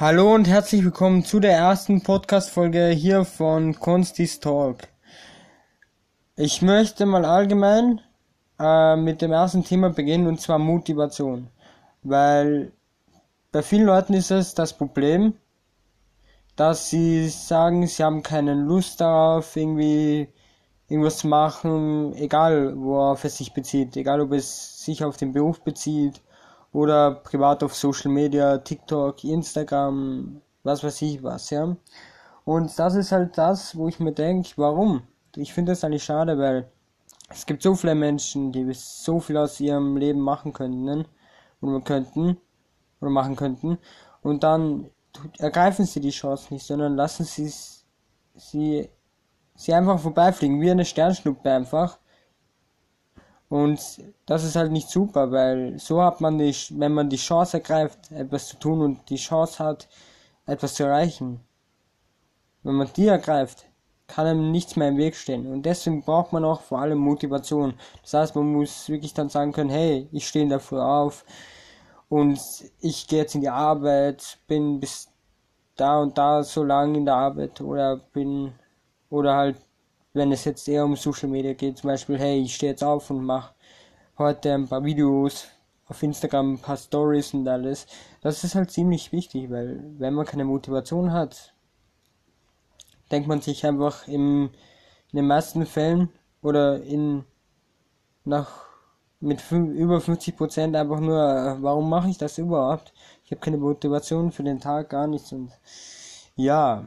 Hallo und herzlich willkommen zu der ersten Podcast-Folge hier von Constis Talk. Ich möchte mal allgemein äh, mit dem ersten Thema beginnen und zwar Motivation. Weil bei vielen Leuten ist es das Problem, dass sie sagen, sie haben keine Lust darauf, irgendwie irgendwas zu machen, egal worauf es sich bezieht, egal ob es sich auf den Beruf bezieht oder privat auf Social Media, TikTok, Instagram, was weiß ich was, ja. Und das ist halt das, wo ich mir denke, warum? Ich finde das eigentlich schade, weil es gibt so viele Menschen, die so viel aus ihrem Leben machen könnten oder könnten oder machen könnten und dann ergreifen sie die Chance nicht, sondern lassen sie sie sie einfach vorbeifliegen, wie eine Sternschnuppe einfach. Und das ist halt nicht super, weil so hat man die, wenn man die Chance ergreift, etwas zu tun und die Chance hat, etwas zu erreichen. Wenn man die ergreift, kann einem nichts mehr im Weg stehen. Und deswegen braucht man auch vor allem Motivation. Das heißt, man muss wirklich dann sagen können, hey, ich stehe dafür auf und ich gehe jetzt in die Arbeit, bin bis da und da so lange in der Arbeit oder bin oder halt, wenn es jetzt eher um Social Media geht, zum Beispiel, hey, ich stehe jetzt auf und mache heute ein paar Videos auf Instagram, ein paar Stories und alles. Das ist halt ziemlich wichtig, weil wenn man keine Motivation hat, denkt man sich einfach im, in den meisten Fällen oder in nach mit über 50 Prozent einfach nur, warum mache ich das überhaupt? Ich habe keine Motivation für den Tag, gar nichts und ja,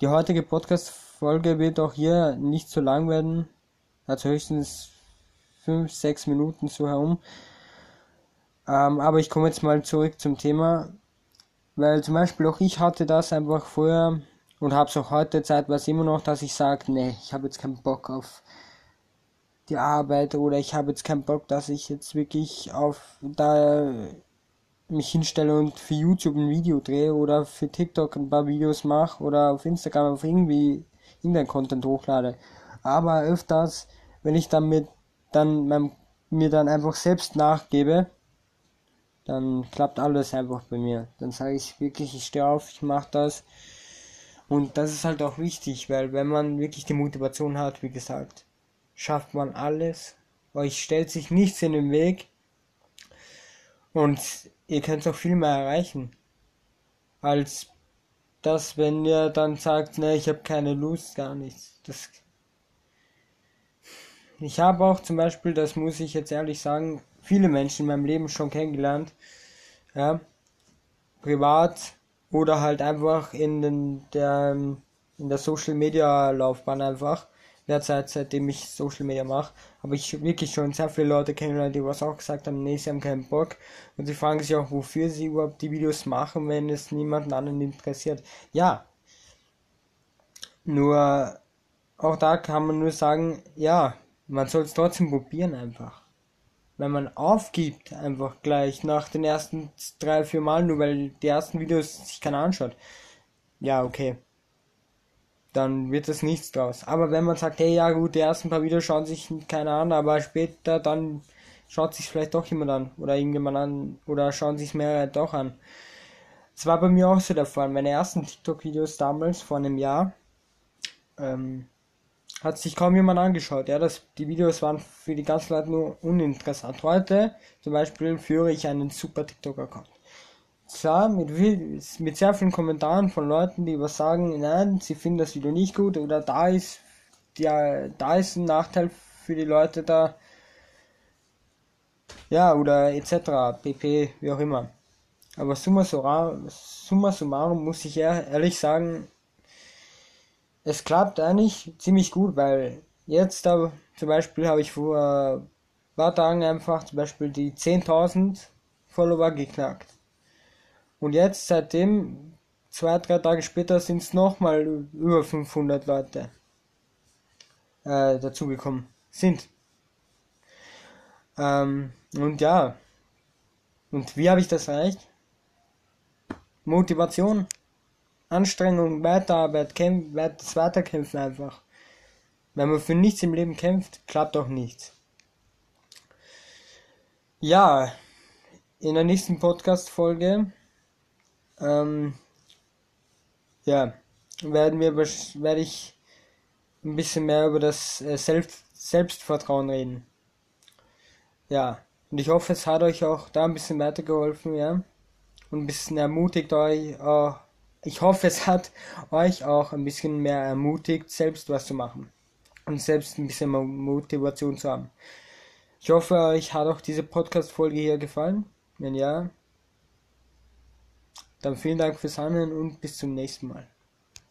die heutige Podcast-Folge wird auch hier nicht so lang werden. Also höchstens 5, 6 Minuten so herum. Ähm, aber ich komme jetzt mal zurück zum Thema. Weil zum Beispiel auch ich hatte das einfach vorher und habe es auch heute zeitweise immer noch, dass ich sage, nee, ich habe jetzt keinen Bock auf die Arbeit oder ich habe jetzt keinen Bock, dass ich jetzt wirklich auf da mich hinstelle und für YouTube ein Video drehe oder für TikTok ein paar Videos mache oder auf Instagram auf irgendwie irgendein Content hochlade. Aber öfters, wenn ich damit dann meinem, mir dann einfach selbst nachgebe, dann klappt alles einfach bei mir. Dann sage ich wirklich, ich stehe auf, ich mache das. Und das ist halt auch wichtig, weil wenn man wirklich die Motivation hat, wie gesagt, schafft man alles. Euch stellt sich nichts in den Weg. Und ihr könnt auch viel mehr erreichen. Als das, wenn ihr dann sagt, ne, ich habe keine Lust, gar nichts. Das ich habe auch zum Beispiel, das muss ich jetzt ehrlich sagen, viele Menschen in meinem Leben schon kennengelernt. Ja, privat oder halt einfach in den, der, in der Social Media Laufbahn einfach derzeit, seitdem ich Social Media mache, habe ich wirklich schon sehr viele Leute kennengelernt, die was auch gesagt haben, nee, sie haben keinen Bock. Und sie fragen sich auch, wofür sie überhaupt die Videos machen, wenn es niemanden anderen interessiert. Ja. Nur, auch da kann man nur sagen, ja, man soll es trotzdem probieren einfach. Wenn man aufgibt, einfach gleich nach den ersten drei, vier Mal, nur weil die ersten Videos sich keiner anschaut. Ja, okay dann wird es nichts draus. Aber wenn man sagt, hey, ja gut, die ersten paar Videos schauen sich keiner an, aber später dann schaut sich vielleicht doch jemand an oder irgendjemand an oder schauen sich mehrere doch an. Es war bei mir auch so der Fall. Meine ersten TikTok-Videos damals vor einem Jahr ähm, hat sich kaum jemand angeschaut. Ja, das, die Videos waren für die ganzen Leute nur uninteressant. Heute zum Beispiel führe ich einen super TikTok-Account klar, mit, mit sehr vielen Kommentaren von Leuten, die was sagen, nein, sie finden das Video nicht gut oder da ist, ja, da ist ein Nachteil für die Leute da. Ja, oder etc. pp, wie auch immer. Aber summa summarum, summa summarum muss ich ehrlich sagen, es klappt eigentlich ziemlich gut, weil jetzt da zum Beispiel habe ich vor ein paar Tagen einfach zum Beispiel die 10.000 Follower geknackt. Und jetzt, seitdem, zwei, drei Tage später, sind es nochmal über 500 Leute äh, dazugekommen sind. Ähm, und ja, und wie habe ich das erreicht? Motivation, Anstrengung, Weiterarbeit, kämpf, das Weiterkämpfen einfach. Wenn man für nichts im Leben kämpft, klappt auch nichts. Ja, in der nächsten Podcast-Folge ähm, ja, werden wir, werde ich ein bisschen mehr über das äh, Selbst, Selbstvertrauen reden. Ja, und ich hoffe, es hat euch auch da ein bisschen weitergeholfen, ja. Und ein bisschen ermutigt euch, äh, ich hoffe, es hat euch auch ein bisschen mehr ermutigt, selbst was zu machen. Und selbst ein bisschen Motivation zu haben. Ich hoffe, euch hat auch diese Podcast-Folge hier gefallen. Wenn ja, dann vielen Dank fürs Handeln und bis zum nächsten Mal.